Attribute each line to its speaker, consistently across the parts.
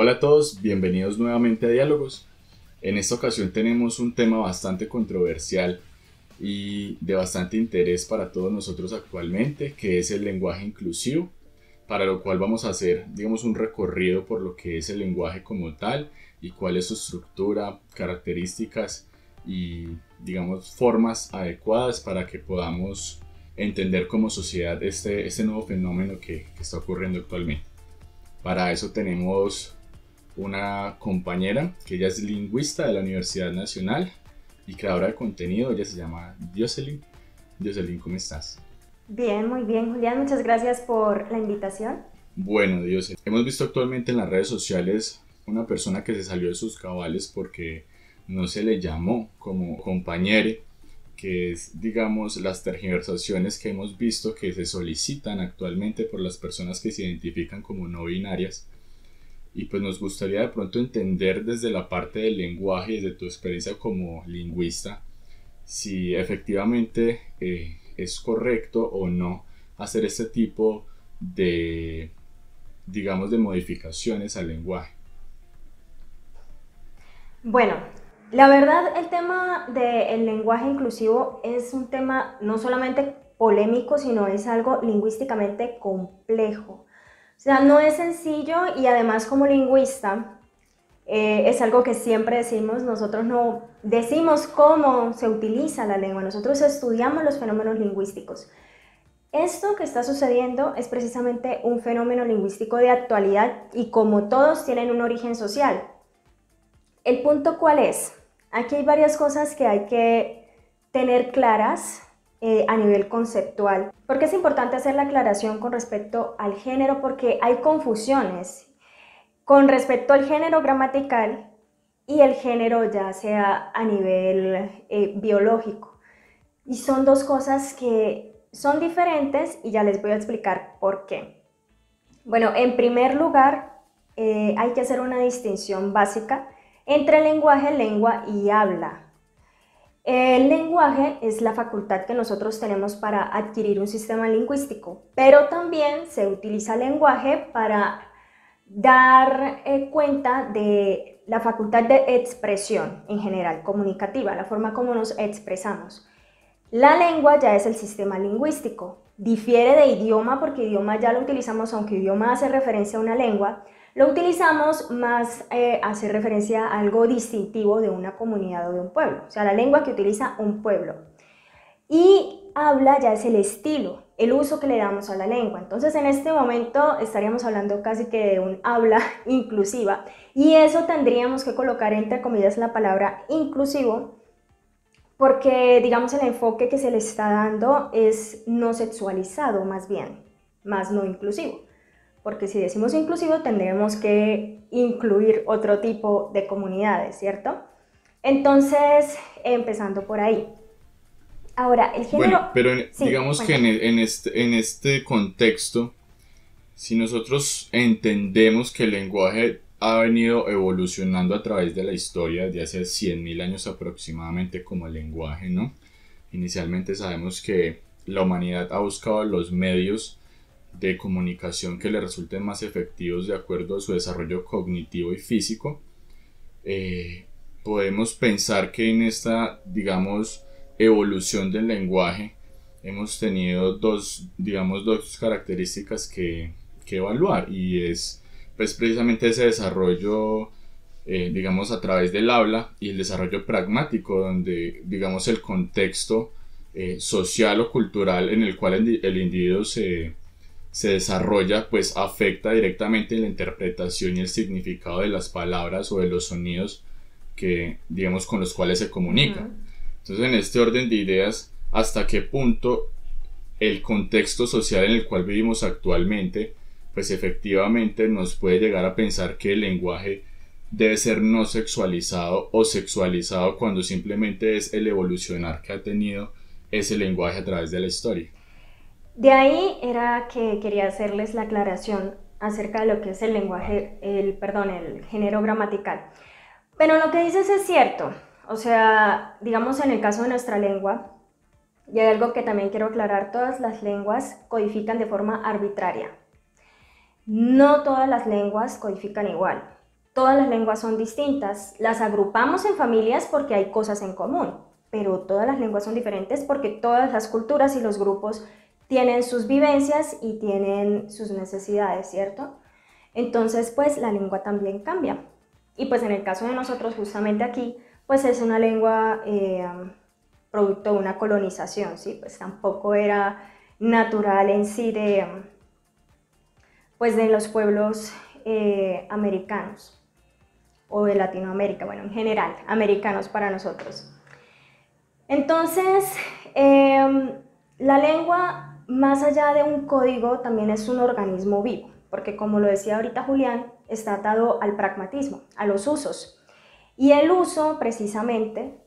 Speaker 1: Hola a todos, bienvenidos nuevamente a Diálogos. En esta ocasión tenemos un tema bastante controversial y de bastante interés para todos nosotros actualmente, que es el lenguaje inclusivo, para lo cual vamos a hacer, digamos, un recorrido por lo que es el lenguaje como tal y cuál es su estructura, características y, digamos, formas adecuadas para que podamos entender como sociedad este, este nuevo fenómeno que, que está ocurriendo actualmente. Para eso tenemos una compañera que ella es lingüista de la Universidad Nacional y creadora de contenido. Ella se llama Jocelyn. Jocelyn, ¿cómo estás?
Speaker 2: Bien, muy bien, Julián. Muchas gracias por la invitación.
Speaker 1: Bueno, Dios, hemos visto actualmente en las redes sociales una persona que se salió de sus cabales porque no se le llamó como compañere, que es, digamos, las tergiversaciones que hemos visto que se solicitan actualmente por las personas que se identifican como no binarias y pues nos gustaría de pronto entender desde la parte del lenguaje, desde tu experiencia como lingüista, si efectivamente eh, es correcto o no hacer este tipo de, digamos, de modificaciones al lenguaje.
Speaker 2: Bueno, la verdad el tema del lenguaje inclusivo es un tema no solamente polémico, sino es algo lingüísticamente complejo. O sea, no es sencillo y además como lingüista eh, es algo que siempre decimos, nosotros no decimos cómo se utiliza la lengua, nosotros estudiamos los fenómenos lingüísticos. Esto que está sucediendo es precisamente un fenómeno lingüístico de actualidad y como todos tienen un origen social. ¿El punto cuál es? Aquí hay varias cosas que hay que tener claras eh, a nivel conceptual. Porque es importante hacer la aclaración con respecto al género? Porque hay confusiones con respecto al género gramatical y el género ya sea a nivel eh, biológico. Y son dos cosas que son diferentes y ya les voy a explicar por qué. Bueno, en primer lugar, eh, hay que hacer una distinción básica entre lenguaje, lengua y habla. El lenguaje es la facultad que nosotros tenemos para adquirir un sistema lingüístico, pero también se utiliza el lenguaje para dar eh, cuenta de la facultad de expresión en general, comunicativa, la forma como nos expresamos. La lengua ya es el sistema lingüístico, difiere de idioma porque idioma ya lo utilizamos, aunque idioma hace referencia a una lengua, lo utilizamos más, eh, hacer referencia a algo distintivo de una comunidad o de un pueblo, o sea, la lengua que utiliza un pueblo. Y habla ya es el estilo, el uso que le damos a la lengua. Entonces, en este momento estaríamos hablando casi que de un habla inclusiva y eso tendríamos que colocar entre comillas la palabra inclusivo porque, digamos, el enfoque que se le está dando es no sexualizado más bien, más no inclusivo porque si decimos inclusivo tendremos que incluir otro tipo de comunidades, ¿cierto? Entonces, empezando por ahí. Ahora, el género...
Speaker 1: Bueno, pero digamos que en, este, en este contexto, si nosotros entendemos que el lenguaje ha venido evolucionando a través de la historia desde hace 100.000 años aproximadamente como lenguaje, ¿no? Inicialmente sabemos que la humanidad ha buscado los medios de comunicación que le resulten más efectivos de acuerdo a su desarrollo cognitivo y físico. Eh, podemos pensar que en esta, digamos, evolución del lenguaje hemos tenido dos, digamos, dos características que, evaluar y es pues precisamente ese desarrollo eh, digamos a través del habla y el desarrollo pragmático donde digamos el contexto eh, social o cultural en el cual el individuo se, se desarrolla pues afecta directamente la interpretación y el significado de las palabras o de los sonidos que digamos con los cuales se comunica. Entonces en este orden de ideas, hasta qué punto el contexto social en el cual vivimos actualmente pues efectivamente nos puede llegar a pensar que el lenguaje debe ser no sexualizado o sexualizado cuando simplemente es el evolucionar que ha tenido ese lenguaje a través de la historia.
Speaker 2: De ahí era que quería hacerles la aclaración acerca de lo que es el lenguaje, el, perdón, el género gramatical. Pero lo que dices es cierto. O sea, digamos en el caso de nuestra lengua, y hay algo que también quiero aclarar, todas las lenguas codifican de forma arbitraria. No todas las lenguas codifican igual. todas las lenguas son distintas. Las agrupamos en familias porque hay cosas en común, pero todas las lenguas son diferentes porque todas las culturas y los grupos tienen sus vivencias y tienen sus necesidades, ¿cierto? Entonces, pues la lengua también cambia. Y pues en el caso de nosotros, justamente aquí, pues es una lengua eh, producto de una colonización, ¿sí? Pues tampoco era natural en sí de, pues de los pueblos eh, americanos o de Latinoamérica, bueno, en general, americanos para nosotros. Entonces, em, la lengua, más allá de un código, también es un organismo vivo, porque como lo decía ahorita Julián, está atado al pragmatismo, a los usos. Y el uso, precisamente,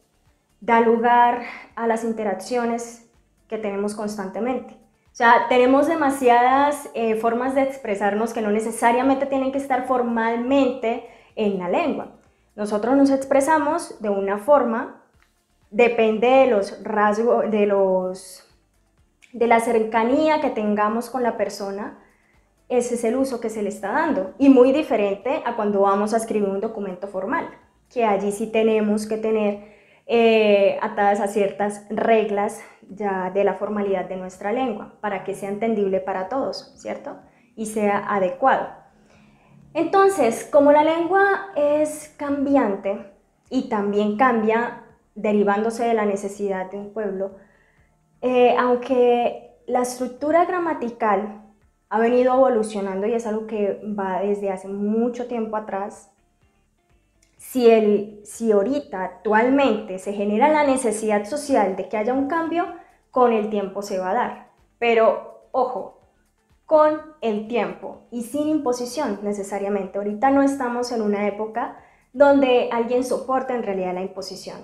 Speaker 2: da lugar a las interacciones que tenemos constantemente. O sea, tenemos demasiadas eh, formas de expresarnos que no necesariamente tienen que estar formalmente en la lengua. Nosotros nos expresamos de una forma, depende de los rasgos, de los de la cercanía que tengamos con la persona, ese es el uso que se le está dando. Y muy diferente a cuando vamos a escribir un documento formal, que allí sí tenemos que tener eh, atadas a ciertas reglas ya de la formalidad de nuestra lengua, para que sea entendible para todos, ¿cierto? Y sea adecuado. Entonces, como la lengua es cambiante y también cambia derivándose de la necesidad de un pueblo, eh, aunque la estructura gramatical ha venido evolucionando y es algo que va desde hace mucho tiempo atrás, si, el, si ahorita actualmente se genera la necesidad social de que haya un cambio, con el tiempo se va a dar. Pero ojo, con el tiempo y sin imposición necesariamente. Ahorita no estamos en una época donde alguien soporta en realidad la imposición.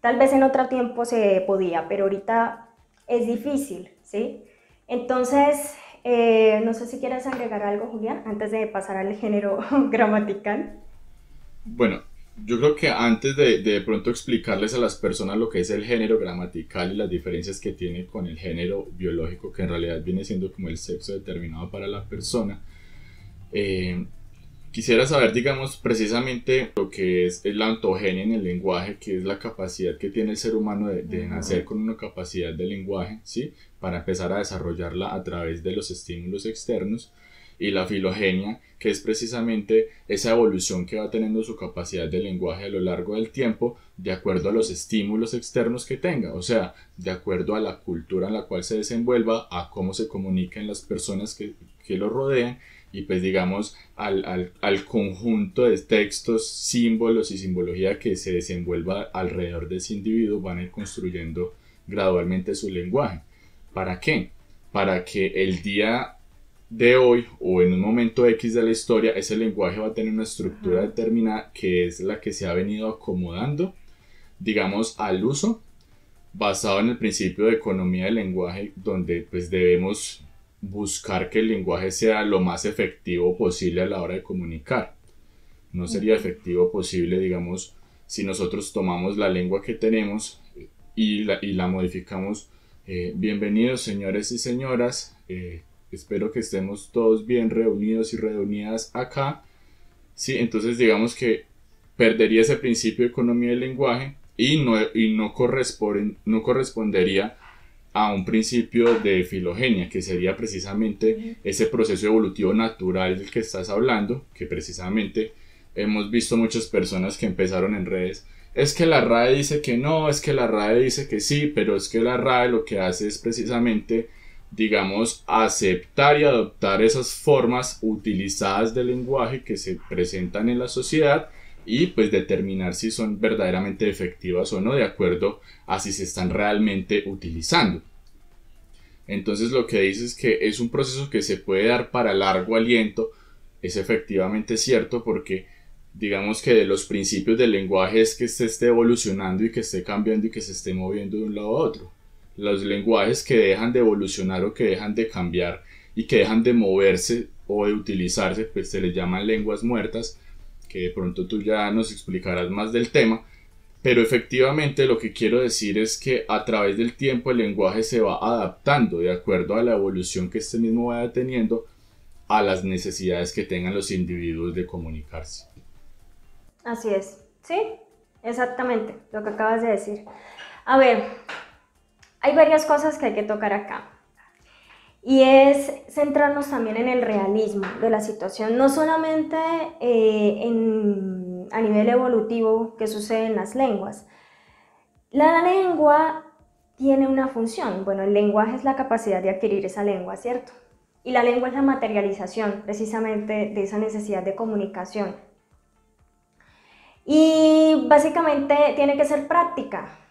Speaker 2: Tal vez en otro tiempo se podía, pero ahorita es difícil, ¿sí? Entonces, eh, no sé si quieres agregar algo, Julián, antes de pasar al género gramatical.
Speaker 1: Bueno, yo creo que antes de, de, pronto explicarles a las personas lo que es el género gramatical y las diferencias que tiene con el género biológico, que en realidad viene siendo como el sexo determinado para la persona, eh, quisiera saber, digamos, precisamente lo que es la ontogenia en el lenguaje, que es la capacidad que tiene el ser humano de, de nacer con una capacidad de lenguaje, ¿sí? Para empezar a desarrollarla a través de los estímulos externos y la filogenia, que es precisamente esa evolución que va teniendo su capacidad de lenguaje a lo largo del tiempo, de acuerdo a los estímulos externos que tenga, o sea, de acuerdo a la cultura en la cual se desenvuelva, a cómo se comunican las personas que, que lo rodean y pues digamos al, al, al, conjunto de textos, símbolos y simbología que se desenvuelva alrededor de ese individuo van a ir construyendo gradualmente su lenguaje. ¿Para qué? Para que el día de hoy o en un momento X de la historia, ese lenguaje va a tener una estructura determinada que es la que se ha venido acomodando, digamos, al uso, basado en el principio de economía del lenguaje, donde pues debemos buscar que el lenguaje sea lo más efectivo posible a la hora de comunicar. No sería efectivo posible, digamos, si nosotros tomamos la lengua que tenemos y la, y la modificamos. Eh, bienvenidos señores y señoras. Eh, espero que estemos todos bien reunidos y reunidas acá. Sí, entonces digamos que perdería ese principio de economía del lenguaje y no, y no, no correspondería a un principio de filogenia, que sería precisamente ese proceso evolutivo natural del que estás hablando, que precisamente hemos visto muchas personas que empezaron en redes. Es que la RAE dice que no, es que la RAE dice que sí, pero es que la RAE lo que hace es precisamente digamos, aceptar y adoptar esas formas utilizadas del lenguaje que se presentan en la sociedad y pues determinar si son verdaderamente efectivas o no de acuerdo a si se están realmente utilizando. Entonces lo que dice es que es un proceso que se puede dar para largo aliento, es efectivamente cierto porque digamos que de los principios del lenguaje es que se esté evolucionando y que esté cambiando y que se esté moviendo de un lado a otro los lenguajes que dejan de evolucionar o que dejan de cambiar y que dejan de moverse o de utilizarse, pues se les llaman lenguas muertas, que de pronto tú ya nos explicarás más del tema, pero efectivamente lo que quiero decir es que a través del tiempo el lenguaje se va adaptando de acuerdo a la evolución que este mismo vaya teniendo a las necesidades que tengan los individuos de comunicarse.
Speaker 2: Así es, sí, exactamente lo que acabas de decir. A ver, hay varias cosas que hay que tocar acá. Y es centrarnos también en el realismo de la situación, no solamente eh, a nivel evolutivo que sucede en las lenguas. La lengua tiene una función. Bueno, el lenguaje es la capacidad de adquirir esa lengua, ¿cierto? Y la lengua es la materialización precisamente de esa necesidad de comunicación. Y básicamente tiene que ser práctica.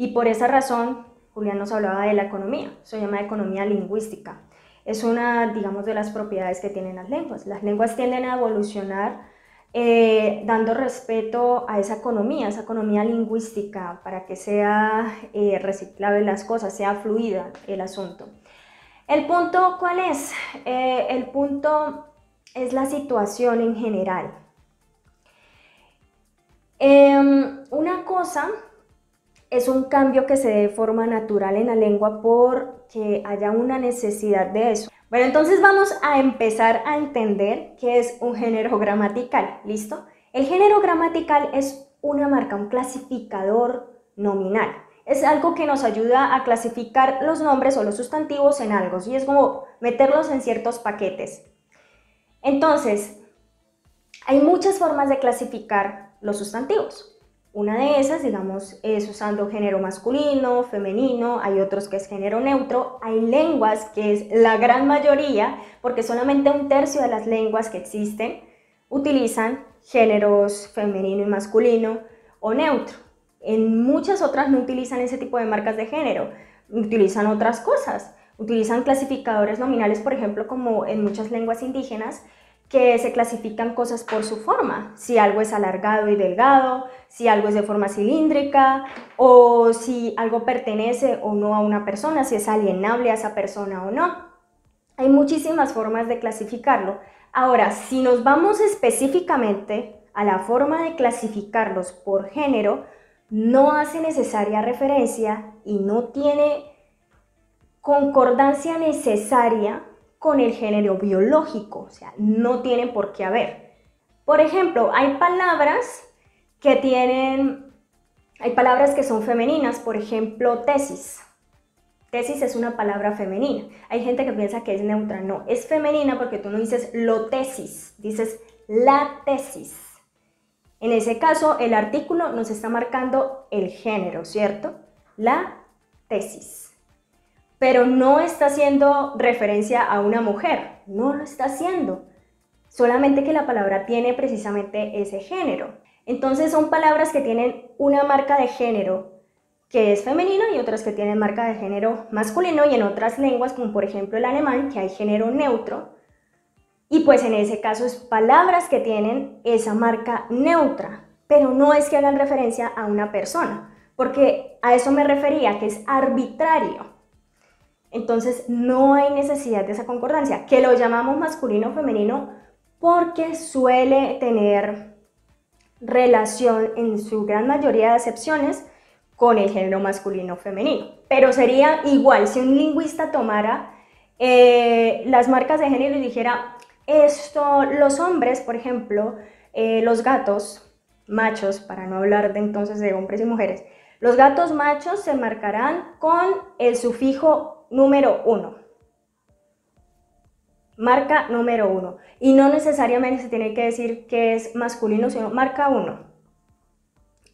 Speaker 2: Y por esa razón, Julián nos hablaba de la economía, se llama economía lingüística. Es una, digamos, de las propiedades que tienen las lenguas. Las lenguas tienden a evolucionar eh, dando respeto a esa economía, esa economía lingüística, para que sea eh, reciclable las cosas, sea fluida el asunto. El punto, ¿cuál es? Eh, el punto es la situación en general. Em, una cosa es un cambio que se dé de forma natural en la lengua porque haya una necesidad de eso. Bueno, entonces vamos a empezar a entender qué es un género gramatical, ¿listo? El género gramatical es una marca, un clasificador nominal es algo que nos ayuda a clasificar los nombres o los sustantivos en algo, y es como meterlos en ciertos paquetes. Entonces, hay muchas formas de clasificar los sustantivos. Una de esas, digamos, es usando género masculino, femenino, hay otros que es género neutro, hay lenguas que es la gran mayoría, porque solamente un tercio de las lenguas que existen utilizan géneros femenino y masculino o neutro. En muchas otras no utilizan ese tipo de marcas de género, utilizan otras cosas. Utilizan clasificadores nominales, por ejemplo, como en muchas lenguas indígenas, que se clasifican cosas por su forma, si algo es alargado y delgado, si algo es de forma cilíndrica, o si algo pertenece o no a una persona, si es alienable a esa persona o no. Hay muchísimas formas de clasificarlo. Ahora, si nos vamos específicamente a la forma de clasificarlos por género, no hace necesaria referencia y no tiene concordancia necesaria con el género biológico, o sea, no tiene por qué haber. Por ejemplo, hay palabras que tienen, hay palabras que son femeninas, por ejemplo, tesis. Tesis es una palabra femenina. Hay gente que piensa que es neutra, no, es femenina porque tú no dices lo tesis, dices la tesis. En ese caso, el artículo nos está marcando el género, ¿cierto? La tesis. Pero no está haciendo referencia a una mujer, no lo está haciendo. Solamente que la palabra tiene precisamente ese género. Entonces son palabras que tienen una marca de género que es femenino y otras que tienen marca de género masculino y en otras lenguas, como por ejemplo el alemán, que hay género neutro, y pues en ese caso es palabras que tienen esa marca neutra, pero no es que hagan referencia a una persona, porque a eso me refería, que es arbitrario. Entonces no hay necesidad de esa concordancia, que lo llamamos masculino o femenino porque suele tener relación en su gran mayoría de acepciones con el género masculino o femenino. Pero sería igual si un lingüista tomara eh, las marcas de género y dijera, esto, los hombres, por ejemplo, eh, los gatos machos, para no hablar de entonces de hombres y mujeres, los gatos machos se marcarán con el sufijo número 1. Marca número 1. Y no necesariamente se tiene que decir que es masculino, sino marca 1.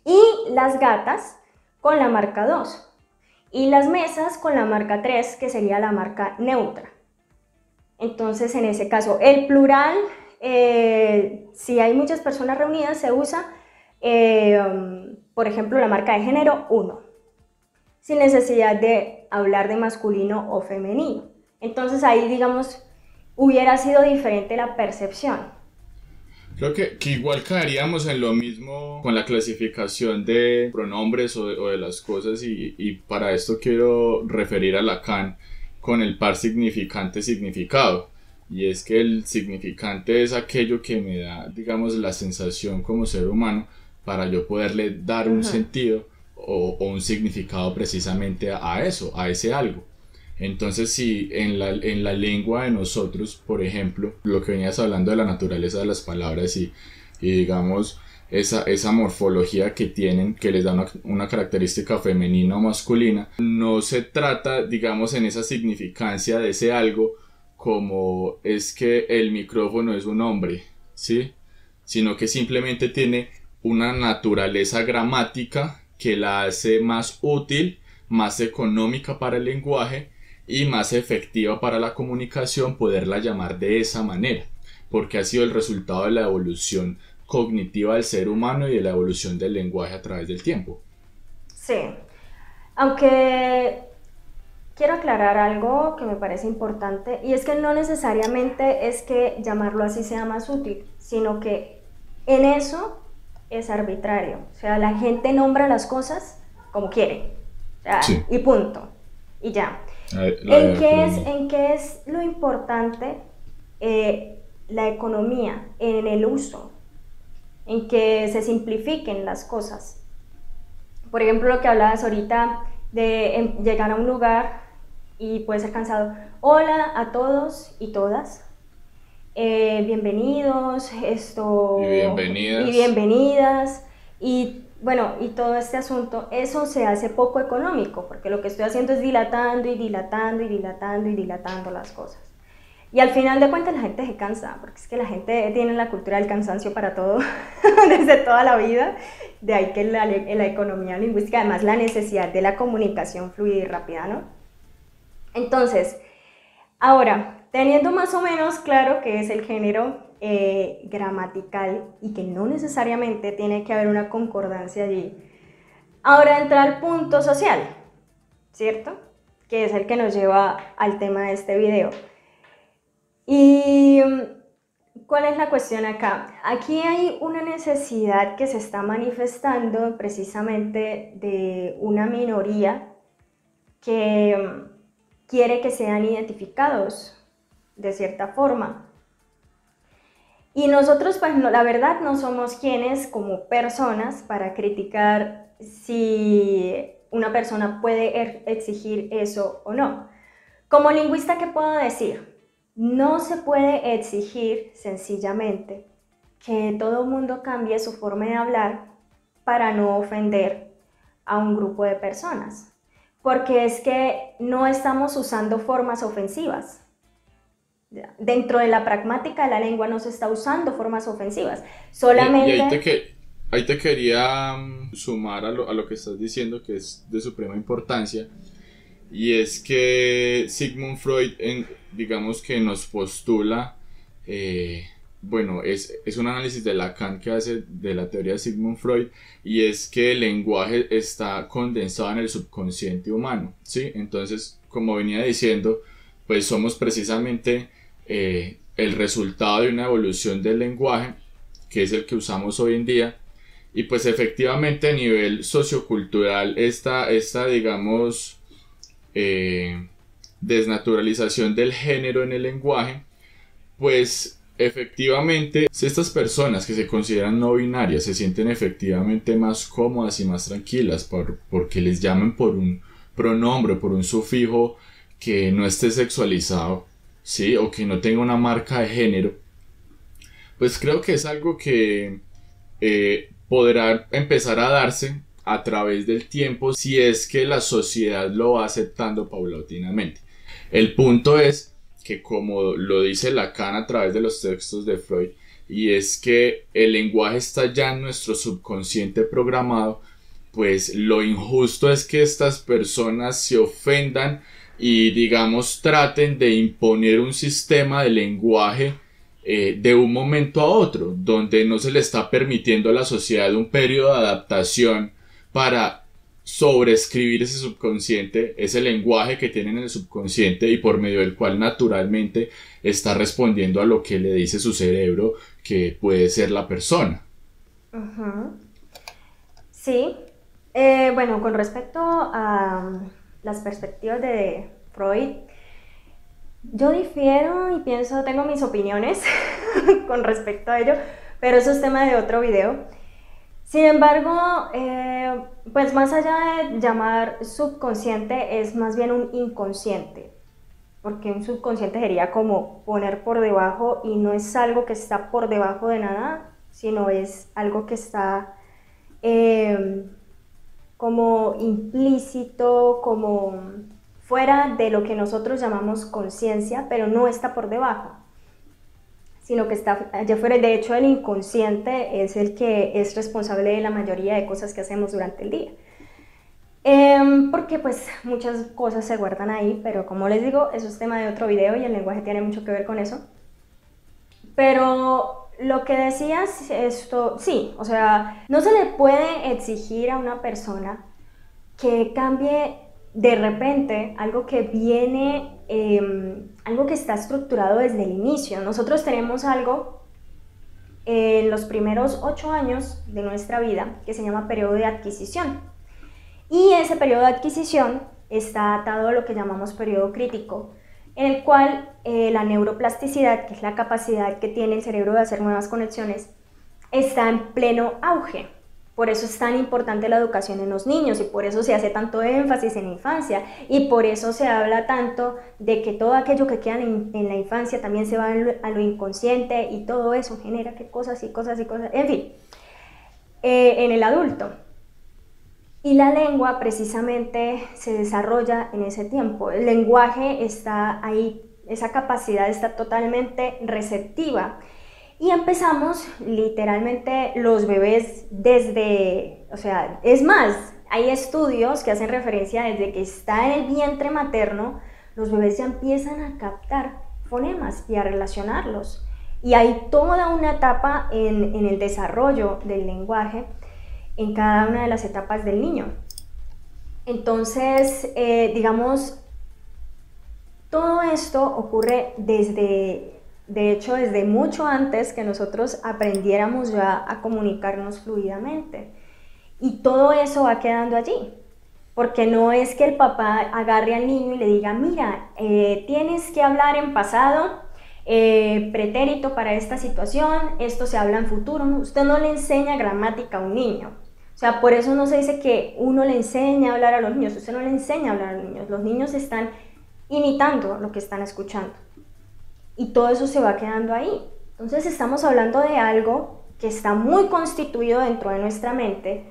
Speaker 2: Y las gatas con la marca 2. Y las mesas con la marca 3, que sería la marca neutra. Entonces, en ese caso, el plural, eh, si hay muchas personas reunidas, se usa, eh, por ejemplo, la marca de género 1, sin necesidad de hablar de masculino o femenino. Entonces ahí, digamos, hubiera sido diferente la percepción.
Speaker 1: Creo que, igual caeríamos en lo mismo con la clasificación de pronombres o de, las cosas y, y, para esto quiero referir a Lacan con el par significante significado. Y es que el significante es aquello que me da, digamos, la sensación como ser humano para yo poderle dar un sentido o, un significado precisamente a, eso, a ese algo. Entonces, si en la, en la lengua de nosotros, por ejemplo, lo que venías hablando de la naturaleza de las palabras y digamos esa, esa morfología que tienen que les da una, una, característica femenina o masculina. No se trata, digamos, en esa significancia de ese algo como es que el micrófono es un hombre, ¿sí? Sino que simplemente tiene una naturaleza gramática que la hace más útil, más económica para el lenguaje y más efectiva para la comunicación poderla llamar de esa manera, porque ha sido el resultado de la evolución cognitiva del ser humano y de la evolución del lenguaje a través del tiempo.
Speaker 2: Sí, aunque quiero aclarar algo que me parece importante y es que no necesariamente es que llamarlo así sea más útil, sino que en eso es arbitrario. O sea, la gente nombra las cosas como quiere. Y punto. Y ya. ¿En, qué es, ¿En qué es lo importante eh, la economía en el uso? En que se simplifiquen las cosas. Por ejemplo, lo que hablabas ahorita de em, llegar a un lugar y puede ser cansado. Hola a todos y todas. Eh, bienvenidos, esto...
Speaker 1: Y bienvenidas.
Speaker 2: Y bienvenidas. Y bueno, y todo este asunto, eso se hace poco económico, porque lo que estoy haciendo es dilatando y dilatando y dilatando y dilatando las cosas. Y al final de cuentas la gente se cansa, porque es que la gente tiene la cultura del cansancio para todo, desde toda la vida. De ahí que la, la economía lingüística, además la necesidad de la comunicación fluida y rápida, ¿no? Entonces, ahora, teniendo más o menos claro qué es el género eh, gramatical y que no necesariamente tiene que haber una concordancia allí, ahora entra al punto social, ¿cierto? Que es el que nos lleva al tema de este video. ¿Y cuál es la cuestión acá? Aquí hay una necesidad que se está manifestando precisamente de una minoría que quiere que sean identificados de cierta forma. Y nosotros, pues la verdad, no somos quienes como personas para criticar si una persona puede er, exigir eso o no. Como lingüista, ¿qué puedo decir? No se puede exigir sencillamente que todo el mundo cambie su forma de hablar para no ofender a un grupo de personas, porque es que no estamos usando formas ofensivas. Dentro de la pragmática de la lengua no se está usando formas ofensivas. Solamente...
Speaker 1: Y, ahí, te que, ahí, te quería mm, sumar a lo, a lo que estás diciendo, que es de suprema importancia, y es que Sigmund Freud, en, digamos que nos postula, eh, bueno, es, es, un análisis de Lacan que hace de la teoría de Sigmund Freud, y es que el lenguaje está condensado en el subconsciente humano, ¿sí? Entonces, como venía diciendo, pues somos precisamente eh, el resultado de una evolución del lenguaje, que es el que usamos hoy en día, y pues efectivamente a nivel sociocultural esta, esta digamos, eh, desnaturalización del género en el lenguaje, pues efectivamente, si estas personas que se consideran no binarias se sienten efectivamente más cómodas y más tranquilas por, porque les llamen por un pronombre, por un sufijo que no esté sexualizado, ¿sí? O que no tenga una marca de género, pues creo que es algo que eh, podrá empezar a darse a través del tiempo si es que la sociedad lo va aceptando paulatinamente. El punto es que como lo dice Lacan a través de los textos de Freud, y es que el lenguaje está ya en nuestro subconsciente programado, pues lo injusto es que estas personas se ofendan y digamos traten de imponer un sistema de lenguaje eh, de un momento a otro, donde no se le está permitiendo a la sociedad un periodo de adaptación para sobreescribir ese subconsciente, ese lenguaje que tienen en el subconsciente y por medio del cual naturalmente está respondiendo a lo que le dice su cerebro que puede ser la persona.
Speaker 2: Sí, eh, bueno, con respecto a las perspectivas de Freud, yo difiero y pienso, tengo mis opiniones con respecto a ello, pero eso es tema de otro video. Sin embargo, eh, pues más allá de llamar subconsciente, es más bien un inconsciente, porque un subconsciente sería como poner por debajo y no es algo que está por debajo de nada, sino es algo que está em, como implícito, como fuera de lo que nosotros llamamos conciencia, pero no está por debajo, sino que está allá fuera. De hecho, el inconsciente es el que es responsable de la mayoría de cosas que hacemos durante el día. Em, porque pues muchas cosas se guardan ahí, pero como les digo, eso es tema de otro video y el lenguaje tiene mucho que ver con eso. Pero lo que decías, esto, sí, o sea, no se le puede exigir a una persona que cambie de repente algo que viene, em, algo que está estructurado desde el inicio. Nosotros tenemos algo en los primeros ocho años de nuestra vida que se llama periodo de adquisición. Y ese periodo de adquisición está atado a lo que llamamos periodo crítico, en el cual eh, la neuroplasticidad, que es la capacidad que tiene el cerebro de hacer nuevas conexiones, está en pleno auge. Por eso es tan importante la educación en los niños y por eso se hace tanto énfasis en la infancia y por eso se habla tanto de que todo aquello que queda en, la infancia también se va a lo, inconsciente y todo eso genera que cosas y cosas y cosas, en fin, eh, en el adulto. Y la lengua precisamente se desarrolla en ese tiempo. El lenguaje está ahí, esa capacidad está totalmente receptiva. Y empezamos literalmente los bebés desde, o sea, es más, hay estudios que hacen referencia desde que está en el vientre materno, los bebés ya empiezan a captar fonemas y a relacionarlos. Y hay toda una etapa en, en el desarrollo del lenguaje en cada una de las etapas del niño. Entonces, eh, digamos, todo esto ocurre desde, de hecho, desde mucho antes que nosotros aprendiéramos ya a comunicarnos fluidamente. Y todo eso va quedando allí. Porque no es que el papá agarre al niño y le diga, mira, eh, tienes que hablar en pasado, eh, pretérito para esta situación, esto se habla en futuro. Usted no le enseña gramática a un niño. O sea, por eso no se dice que uno le enseña a hablar a los niños, usted no le enseña a hablar a los niños, los niños están imitando lo que están escuchando. Y todo eso se va quedando ahí. Entonces estamos hablando de algo que está muy constituido dentro de nuestra mente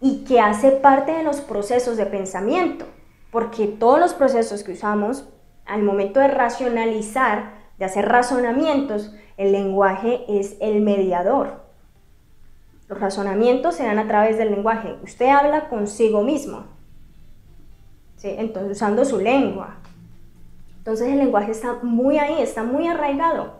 Speaker 2: y que hace parte de los procesos de pensamiento, porque todos los procesos que usamos al momento de racionalizar, de hacer razonamientos, el lenguaje es el mediador. Los razonamientos se dan a través del lenguaje. Usted habla consigo mismo, ¿sí? entonces usando su lengua. Entonces el lenguaje está muy ahí, está muy arraigado.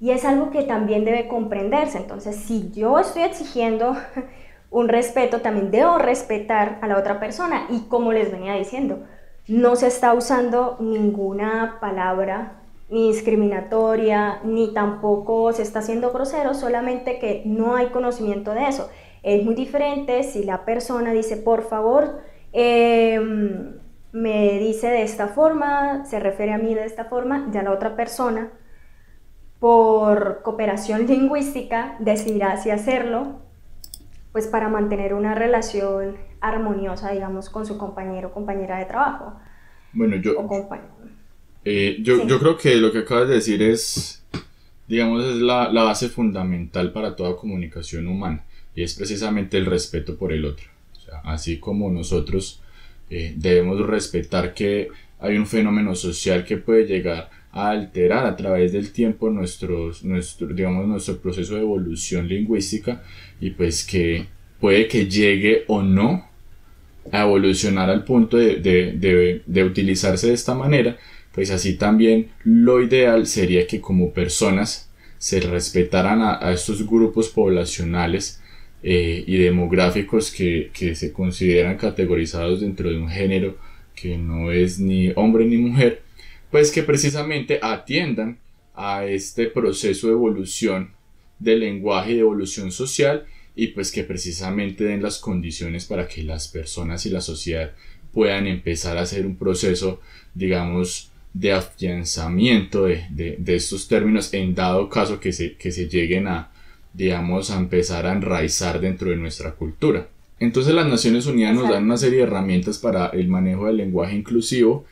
Speaker 2: Y es algo que también debe comprenderse. Entonces, si yo estoy exigiendo un respeto, también debo respetar a la otra persona. Y como les venía diciendo, no se está usando ninguna palabra ni discriminatoria, ni tampoco se está haciendo grosero, solamente que no hay conocimiento de eso. Es muy diferente si la persona dice, por favor, em, me dice de esta forma, se refiere a mí de esta forma, ya la otra persona, por cooperación lingüística, decidirá si hacerlo, pues para mantener una relación armoniosa, digamos, con su compañero o compañera de trabajo.
Speaker 1: Bueno, yo... Eh, yo, yo, creo que lo que acabas de decir es, digamos, es la, la, base fundamental para toda comunicación humana y es precisamente el respeto por el otro. O sea, así como nosotros eh, debemos respetar que hay un fenómeno social que puede llegar a alterar a través del tiempo nuestros, nuestro, digamos, nuestro proceso de evolución lingüística y pues que puede que llegue o no a evolucionar al punto de, de, de, de utilizarse de esta manera, pues así también lo ideal sería que como personas se respetaran a, estos grupos poblacionales eh, y demográficos que, que, se consideran categorizados dentro de un género que no es ni hombre ni mujer, pues que precisamente atiendan a este proceso de evolución del lenguaje y de evolución social y pues que precisamente den las condiciones para que las personas y la sociedad puedan empezar a hacer un proceso, digamos, de afianzamiento de, de, estos términos en dado caso que se, que se lleguen a, digamos, a empezar a enraizar dentro de nuestra cultura. Entonces las Naciones Unidas nos dan una serie de herramientas para el manejo del lenguaje inclusivo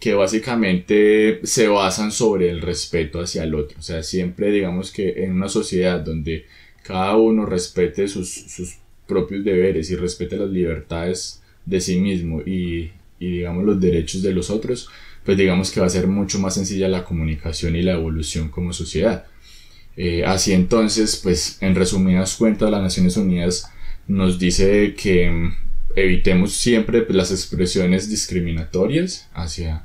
Speaker 1: que básicamente se basan sobre el respeto hacia el otro. O sea, siempre digamos que en una sociedad donde cada uno respete sus, sus propios deberes y respete las libertades de sí mismo y, y digamos los derechos de los otros, pues digamos que va a ser mucho más sencilla la comunicación y la evolución como sociedad. Eh, así entonces, pues en resumidas cuentas, las Naciones Unidas nos dice que mm, evitemos siempre pues, las expresiones discriminatorias hacia,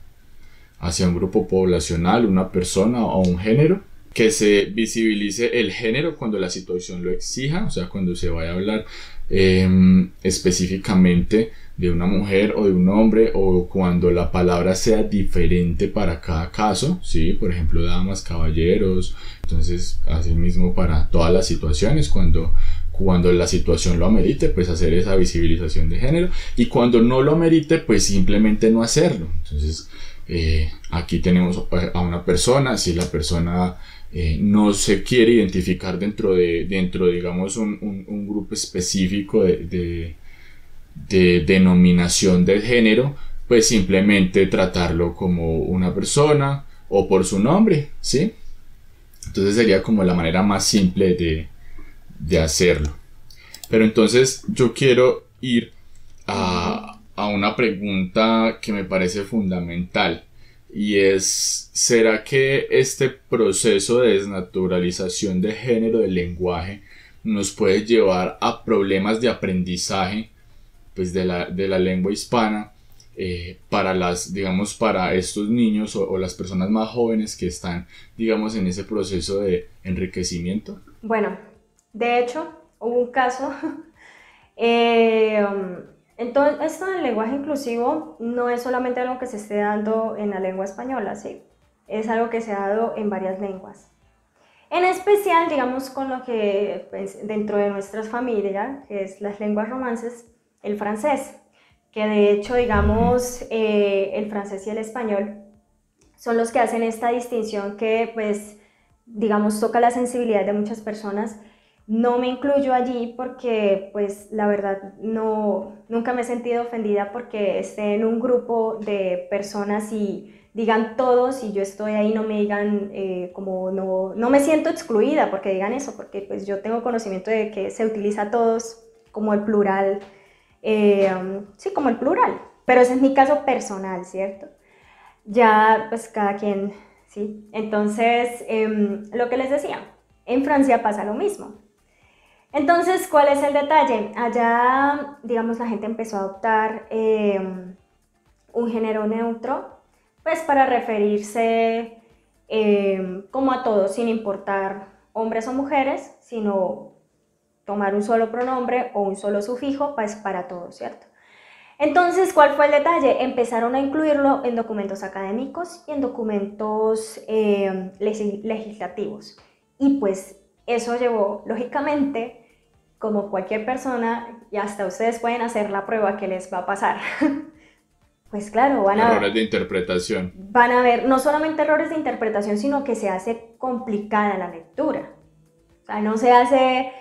Speaker 1: hacia un grupo poblacional, una persona o un género, que se visibilice el género cuando la situación lo exija, o sea, cuando se vaya a hablar em, específicamente de una mujer o de un hombre o cuando la palabra sea diferente para cada caso, ¿sí? Por ejemplo, damas, caballeros, entonces así mismo para todas las situaciones, cuando, cuando la situación lo amerite, pues hacer esa visibilización de género y cuando no lo amerite, pues simplemente no hacerlo. Entonces, eh, aquí tenemos a una persona, si la persona eh, no se quiere identificar dentro de, dentro, digamos, un, un, grupo específico de de denominación de género, pues simplemente tratarlo como una persona o por su nombre, ¿sí? Entonces sería como la manera más simple de, de hacerlo. Pero entonces yo quiero ir a, a una pregunta que me parece fundamental y es, ¿será que este proceso de desnaturalización de género del lenguaje nos puede llevar a problemas de aprendizaje pues de la, de la lengua hispana eh, para las, digamos, para estos niños o, las personas más jóvenes que están, digamos, en ese proceso de enriquecimiento?
Speaker 2: Bueno, de hecho, hubo un caso. eh, entonces, esto del lenguaje inclusivo no es solamente algo que se esté dando en la lengua española, sí. Es algo que se ha dado en varias lenguas. En especial, digamos, con lo que pues, dentro de nuestras familias, que es las lenguas romances, el francés, que de hecho, digamos, eh, el francés y el español son los que hacen esta distinción que, pues, digamos, toca la sensibilidad de muchas personas. No me incluyo allí porque, pues, la verdad, no, nunca me he sentido ofendida porque esté en un grupo de personas y digan todos y yo estoy ahí, no me digan eh, como, no, no me siento excluida porque digan eso, porque pues yo tengo conocimiento de que se utiliza todos como el plural eh, sí, como el plural, pero ese es mi caso personal, ¿cierto? Ya, pues cada quien, ¿sí? Entonces, em, lo que les decía, en Francia pasa lo mismo. Entonces, ¿cuál es el detalle? Allá, digamos, la gente empezó a adoptar em, un género neutro, pues para referirse em, como a todos, sin importar hombres o mujeres, sino tomar un solo pronombre o un solo sufijo pues, para todos, ¿cierto? Entonces, ¿cuál fue el detalle? Empezaron a incluirlo en documentos académicos y en documentos eh, legislativos. Y pues eso llevó, lógicamente, como cualquier persona, y hasta ustedes pueden hacer la prueba que les va a pasar. pues claro,
Speaker 1: van a... Errores de interpretación.
Speaker 2: Van a ver no solamente errores de interpretación, sino que se hace complicada la lectura. O sea, no se hace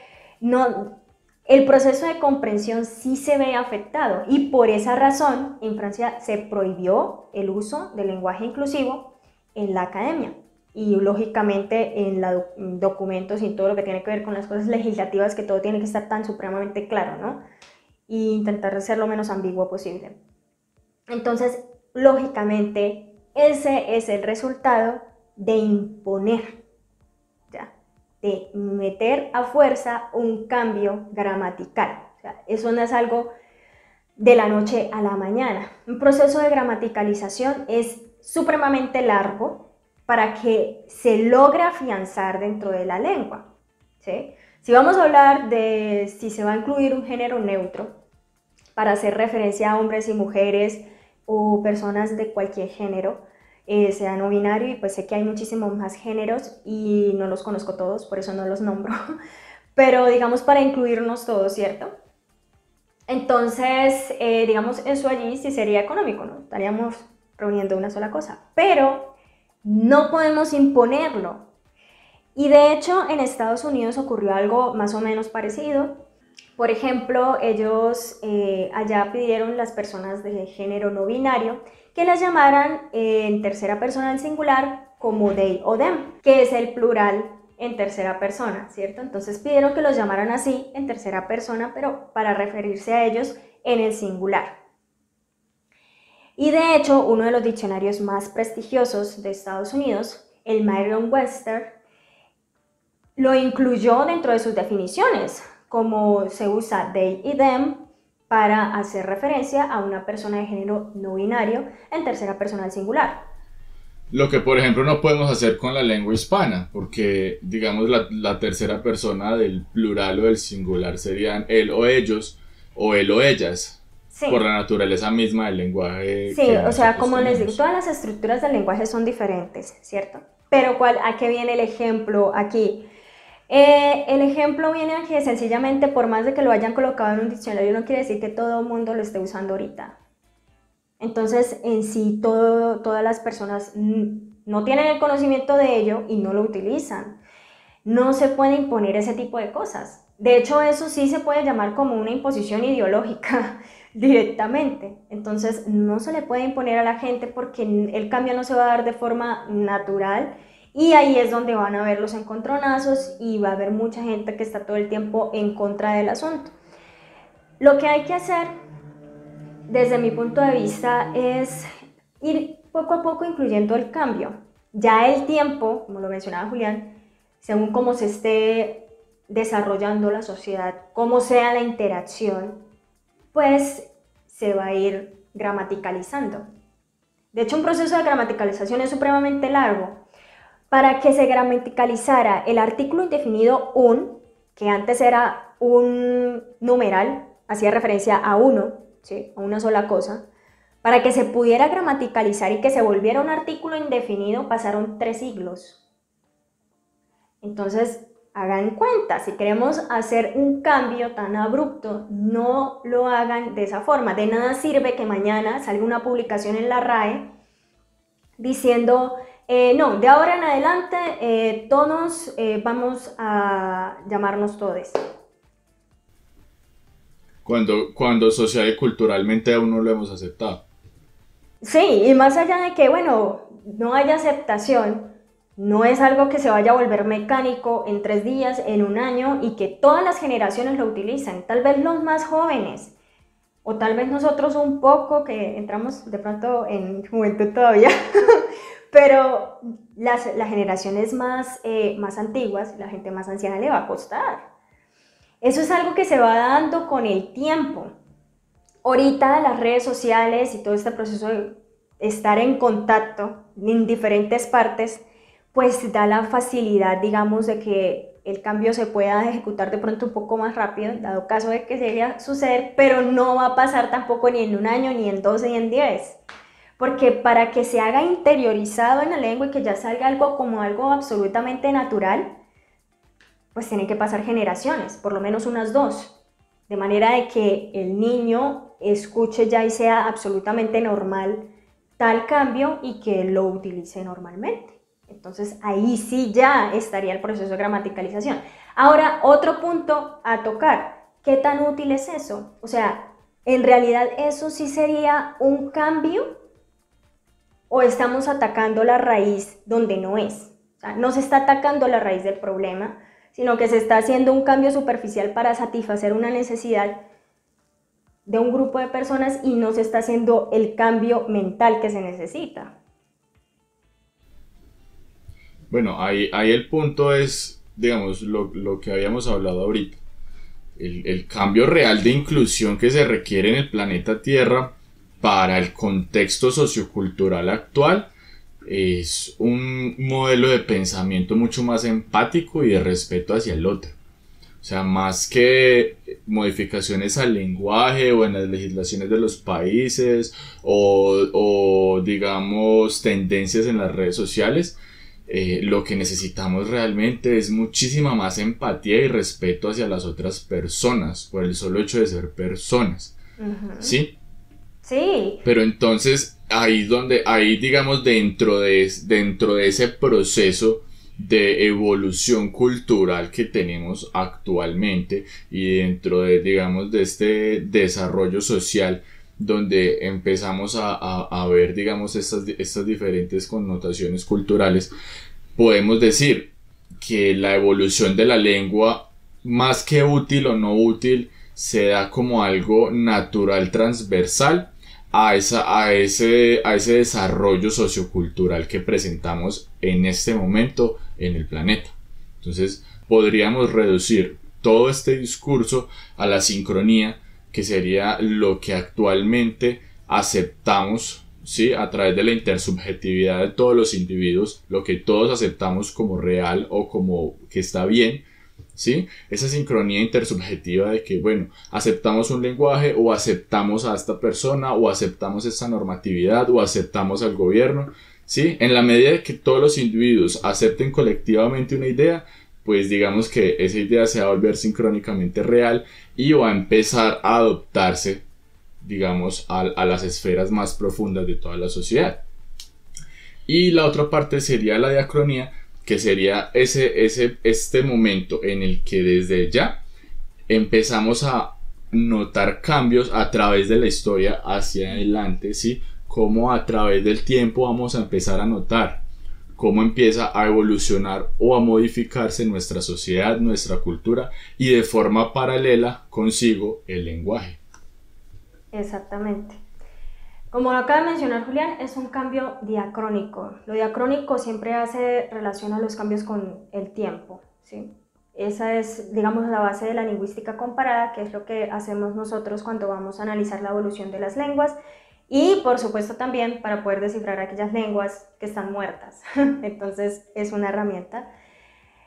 Speaker 2: no, el proceso de comprensión sí se ve afectado y por esa razón en Francia se prohibió el uso del lenguaje inclusivo en la academia y lógicamente en los documentos y todo lo que tiene que ver con las cosas legislativas que todo tiene que estar tan supremamente claro, ¿no? Y intentar ser lo menos ambiguo posible. Entonces, lógicamente, ese es el resultado de imponer de meter a fuerza un cambio gramatical. eso no es algo de la noche a la mañana. Un proceso de gramaticalización es supremamente largo para que se logre afianzar dentro de la lengua. Si vamos a hablar de si se va a incluir un género neutro para hacer referencia a hombres y mujeres o personas de cualquier género, eh, sea no binario y pues sé que hay muchísimos más géneros y no los conozco todos, por eso no los nombro, pero digamos para incluirnos todos, ¿cierto? Entonces, eh, digamos, eso allí sí sería económico, ¿no? Estaríamos reuniendo una sola cosa, pero no podemos imponerlo. Y de hecho, en Estados Unidos ocurrió algo más o menos parecido. Por ejemplo, ellos eh, allá pidieron las personas de género no binario que las llamaran en tercera persona en singular como they o them, que es el plural en tercera persona, ¿cierto? Entonces pidieron que los llamaran así en tercera persona, pero para referirse a ellos en el singular. Y de hecho, uno de los diccionarios más prestigiosos de Estados Unidos, el Myron Webster, lo incluyó dentro de sus definiciones, como se usa they y them para hacer referencia a una persona de género no binario en tercera persona del singular.
Speaker 1: Lo que, por ejemplo, no podemos hacer con la lengua hispana, porque, digamos, la, tercera persona del plural o del singular serían él o ellos, o él o ellas, por la naturaleza misma del lenguaje.
Speaker 2: Sí, o sea, como les digo, todas las estructuras del lenguaje son diferentes, ¿cierto? Pero, ¿cuál, ¿a qué viene el ejemplo aquí? Eh, el ejemplo viene a que sencillamente, por más de que lo hayan colocado en un diccionario, no quiere decir que todo el mundo lo esté usando ahorita. Entonces, en sí, todo, todas las personas no tienen el conocimiento de ello y no lo utilizan. No se puede imponer ese tipo de cosas. De hecho, eso sí se puede llamar como una imposición ideológica directamente. Entonces, no se le puede imponer a la gente porque el cambio no se va a dar de forma natural y ahí es donde van a ver los encontronazos y va a haber mucha gente que está todo el tiempo en contra del asunto. Lo que hay que hacer desde mi punto de vista, es ir poco a poco incluyendo el cambio. Ya el tiempo, como lo mencionaba Julián, según cómo se esté desarrollando la sociedad, cómo sea la interacción, pues se va a ir gramaticalizando. De hecho, un proceso de gramaticalización es supremamente largo. Para que se gramaticalizara el artículo indefinido un, que antes era un numeral, hacía referencia a uno, a una sola cosa, para que se pudiera gramaticalizar y que se volviera un artículo indefinido pasaron tres siglos. Entonces, hagan cuenta, si queremos hacer un cambio tan abrupto, no lo hagan de esa forma. De nada sirve que mañana salga una publicación en la RAE diciendo, eh, no, de ahora en adelante eh, todos eh, vamos a llamarnos todes
Speaker 1: cuando, cuando social y culturalmente aún no lo hemos aceptado.
Speaker 2: Sí, y más allá de que, bueno, no haya aceptación, no es algo que se vaya a volver mecánico en tres días, en un año, y que todas las generaciones lo utilicen, tal vez los más jóvenes, o tal vez nosotros un poco, que entramos de pronto en juventud todavía, pero las, generaciones más, eh, más antiguas, la gente más anciana le va a costar. Eso es algo que se va dando con el tiempo. Ahorita las redes sociales y todo este proceso de estar en contacto en diferentes partes, pues da la facilidad, digamos, de que el cambio se pueda ejecutar de pronto un poco más rápido, dado caso de que sería suceder, pero no va a pasar tampoco ni en un año, ni en 12, ni en 10. Porque para que se haga interiorizado en la lengua y que ya salga algo como algo absolutamente natural, pues tienen que pasar generaciones, por lo menos unas dos, de manera de que el niño escuche ya y sea absolutamente normal tal cambio y que lo utilice normalmente. Entonces ahí sí ya estaría el proceso de gramaticalización. Ahora, otro punto a tocar, ¿qué tan útil es eso? O sea, ¿en realidad eso sí sería un cambio o estamos atacando la raíz donde no es? O sea, no se está atacando la raíz del problema, sino que se está haciendo un cambio superficial para satisfacer una necesidad de un grupo de personas y no se está haciendo el cambio mental que se necesita.
Speaker 1: Bueno, ahí, ahí el punto es, digamos, lo, lo que habíamos hablado ahorita. El, el, cambio real de inclusión que se requiere en el planeta Tierra para el contexto sociocultural actual es un modelo de pensamiento mucho más empático y de respeto hacia el otro. O sea, más que modificaciones al lenguaje o en las legislaciones de los países o, digamos tendencias en las redes sociales, eh, lo que necesitamos realmente es muchísima más empatía y respeto hacia las otras personas por el solo hecho de ser personas. ¿Sí?
Speaker 2: Sí.
Speaker 1: Pero entonces ahí donde, ahí digamos dentro de, dentro de ese proceso de evolución cultural que tenemos actualmente y dentro de digamos de este desarrollo social donde empezamos a, a, ver digamos estas, estas diferentes connotaciones culturales podemos decir que la evolución de la lengua, más que útil o no útil, se da como algo natural transversal a, esa, a, ese, a ese desarrollo sociocultural que presentamos en este momento en el planeta. Entonces, podríamos reducir todo este discurso a la sincronía, que sería lo que actualmente aceptamos ¿sí? a través de la intersubjetividad de todos los individuos, lo que todos aceptamos como real o como que está bien, ¿sí? Esa sincronía intersubjetiva de que, bueno, aceptamos un lenguaje o aceptamos a esta persona o aceptamos esta normatividad o aceptamos al gobierno, ¿sí? En la medida de que todos los individuos acepten colectivamente una idea, pues digamos que esa idea se va a volver sincrónicamente real y va a empezar a adoptarse, digamos, a, a las esferas más profundas de toda la sociedad. Y la otra parte sería la diacronía, que sería ese, ese, este momento en el que desde ya empezamos a notar cambios a través de la historia hacia adelante, ¿sí? Como a través del tiempo vamos a empezar a notar cómo empieza a evolucionar o a modificarse nuestra sociedad, nuestra cultura y de forma paralela consigo el lenguaje.
Speaker 2: Exactamente. Como acaba de mencionar Julián, es un cambio diacrónico. Lo diacrónico siempre hace relación a los cambios con el tiempo. ¿sí? Esa es, digamos, la base de la lingüística comparada, que es lo que hacemos nosotros cuando vamos a analizar la evolución de las lenguas y por supuesto también para poder descifrar aquellas lenguas que están muertas. Entonces es una herramienta.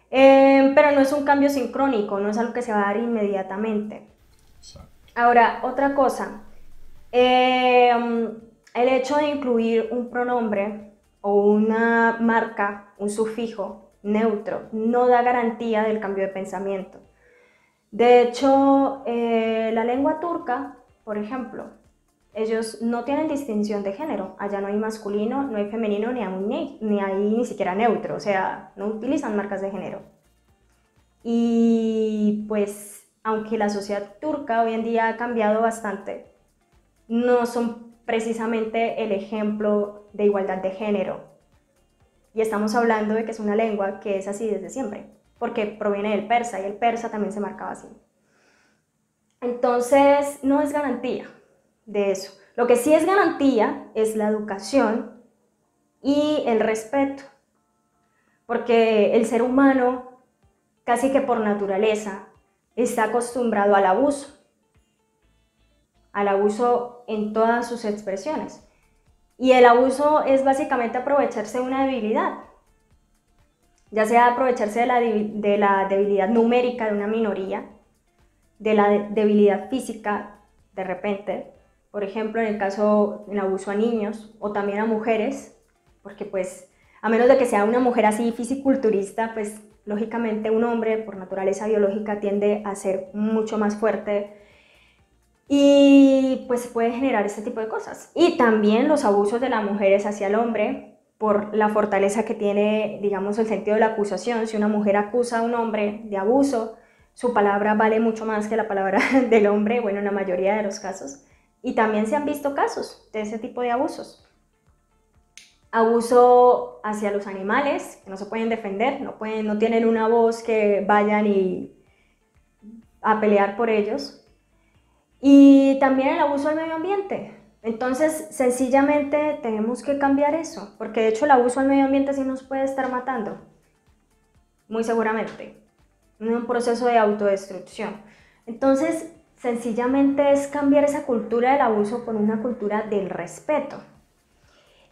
Speaker 2: Eh, pero no es un cambio sincrónico, no es algo que se va a dar inmediatamente. Ahora, otra cosa. Eh, el hecho de incluir un pronombre o una marca, un sufijo neutro, no da garantía del cambio de pensamiento. De hecho, eh, la lengua turca, por ejemplo, ellos no tienen distinción de género. Allá no hay masculino, no hay femenino, ni hay, ni hay ni siquiera neutro. O sea, no utilizan marcas de género. Y pues, aunque la sociedad turca hoy en día ha cambiado bastante, no son precisamente el ejemplo de igualdad de género. Y estamos hablando de que es una lengua que es así desde siempre, porque proviene del persa y el persa también se marcaba así. Entonces, no es garantía de eso. Lo que sí es garantía es la educación y el respeto, porque el ser humano, casi que por naturaleza, está acostumbrado al abuso, al abuso en todas sus expresiones. Y el abuso es básicamente aprovecharse de una debilidad, ya sea aprovecharse de la, de la debilidad numérica de una minoría, de la debilidad física de repente, por ejemplo, en el caso del abuso a niños o también a mujeres, porque pues a menos de que sea una mujer así fisiculturista, pues lógicamente un hombre por naturaleza biológica tiende a ser mucho más fuerte y pues puede generar este tipo de cosas. Y también los abusos de las mujeres hacia el hombre por la fortaleza que tiene, digamos, el sentido de la acusación. Si una mujer acusa a un hombre de abuso, su palabra vale mucho más que la palabra del hombre, bueno, en la mayoría de los casos. Y también se han visto casos de ese tipo de abusos. Abuso hacia los animales, que no se pueden defender, no, pueden, no tienen una voz que vayan y a pelear por ellos. Y también el abuso al medio ambiente. Entonces, sencillamente tenemos que cambiar eso, porque de hecho el abuso al medio ambiente sí nos puede estar matando, muy seguramente, en un proceso de autodestrucción. Entonces, sencillamente es cambiar esa cultura del abuso por una cultura del respeto.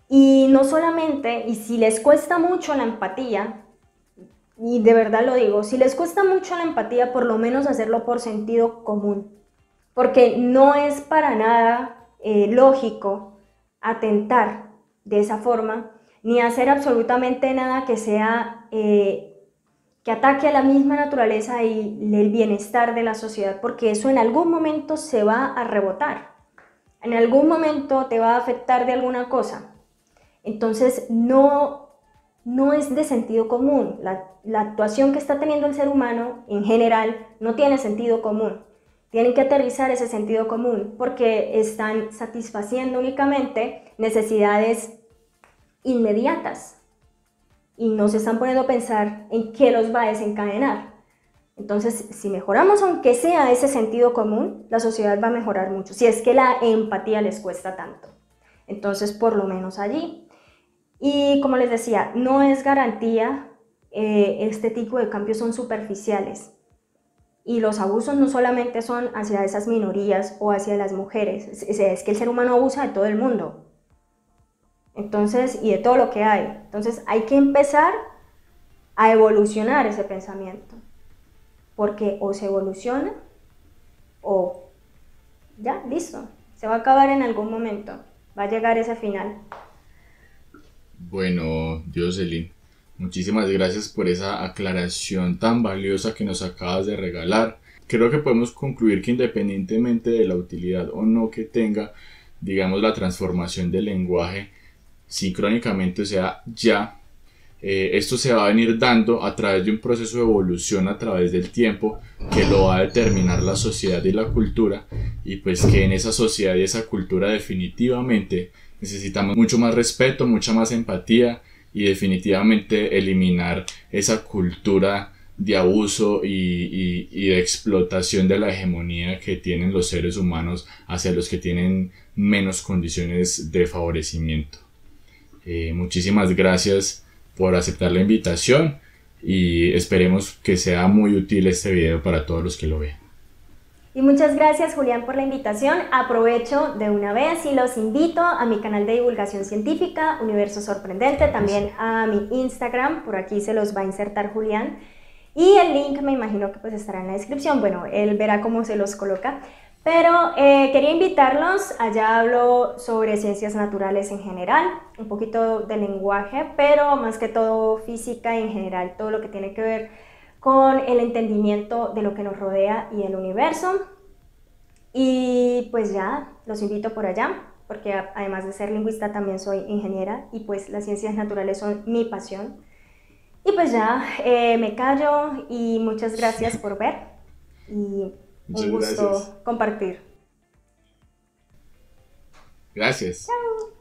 Speaker 2: Y no solamente, y si les cuesta mucho la empatía, y de verdad lo digo, si les cuesta mucho la empatía, por lo menos hacerlo por sentido común, porque no es para nada eh, lógico atentar de esa forma, ni hacer absolutamente nada que sea eh, que ataque a la misma naturaleza y el bienestar de la sociedad, porque eso en algún momento se va a rebotar, en algún momento te va a afectar de alguna cosa. Entonces no, no es de sentido común. La, la actuación que está teniendo el ser humano en general no tiene sentido común. Tienen que aterrizar ese sentido común porque están satisfaciendo únicamente necesidades inmediatas y no se están poniendo a pensar en qué los va a desencadenar. Entonces, si mejoramos aunque sea ese sentido común, la sociedad va a mejorar mucho, si es que la empatía les cuesta tanto. Entonces, por lo menos allí. Y como les decía, no es garantía, eh, este tipo de cambios son superficiales. Y los abusos no solamente son hacia esas minorías o hacia las mujeres, es, que el ser humano abusa de todo el mundo. Entonces, y de todo lo que hay. Entonces, hay que empezar a evolucionar ese pensamiento porque o se evoluciona o ya, listo, se va a acabar en algún momento, va a llegar ese final.
Speaker 1: Bueno, Jocelyn, muchísimas gracias por esa aclaración tan valiosa que nos acabas de regalar. Creo que podemos concluir que independientemente de la utilidad o no que tenga, digamos, la transformación del lenguaje, sincrónicamente, o sea, ya eh, esto se va a venir dando a través de un proceso de evolución a través del tiempo que lo va a determinar la sociedad y la cultura y pues que en esa sociedad y esa cultura definitivamente necesitamos mucho más respeto, mucha más empatía y definitivamente eliminar esa cultura de abuso y, de explotación de la hegemonía que tienen los seres humanos hacia los que tienen menos condiciones de favorecimiento. Eh, muchísimas gracias por aceptar la invitación y esperemos que sea muy útil este video para todos los que lo vean.
Speaker 2: Y muchas gracias Julián por la invitación. Aprovecho de una vez y los invito a mi canal de divulgación científica, Universo Sorprendente, también a mi Instagram, por aquí se los va a insertar Julián. Y el link me imagino que pues estará en la descripción, bueno, él verá cómo se los coloca. Pero eh, quería invitarlos, allá hablo sobre ciencias naturales en general, un poquito de lenguaje, pero más que todo física en general, todo lo que tiene que ver con el entendimiento de lo que nos rodea y el universo. Y pues ya, los invito por allá, porque además de ser lingüista también soy ingeniera y pues las ciencias naturales son mi pasión. Y pues ya, eh, me callo y muchas gracias por ver. Y un gusto compartir.
Speaker 1: Gracias. Chao.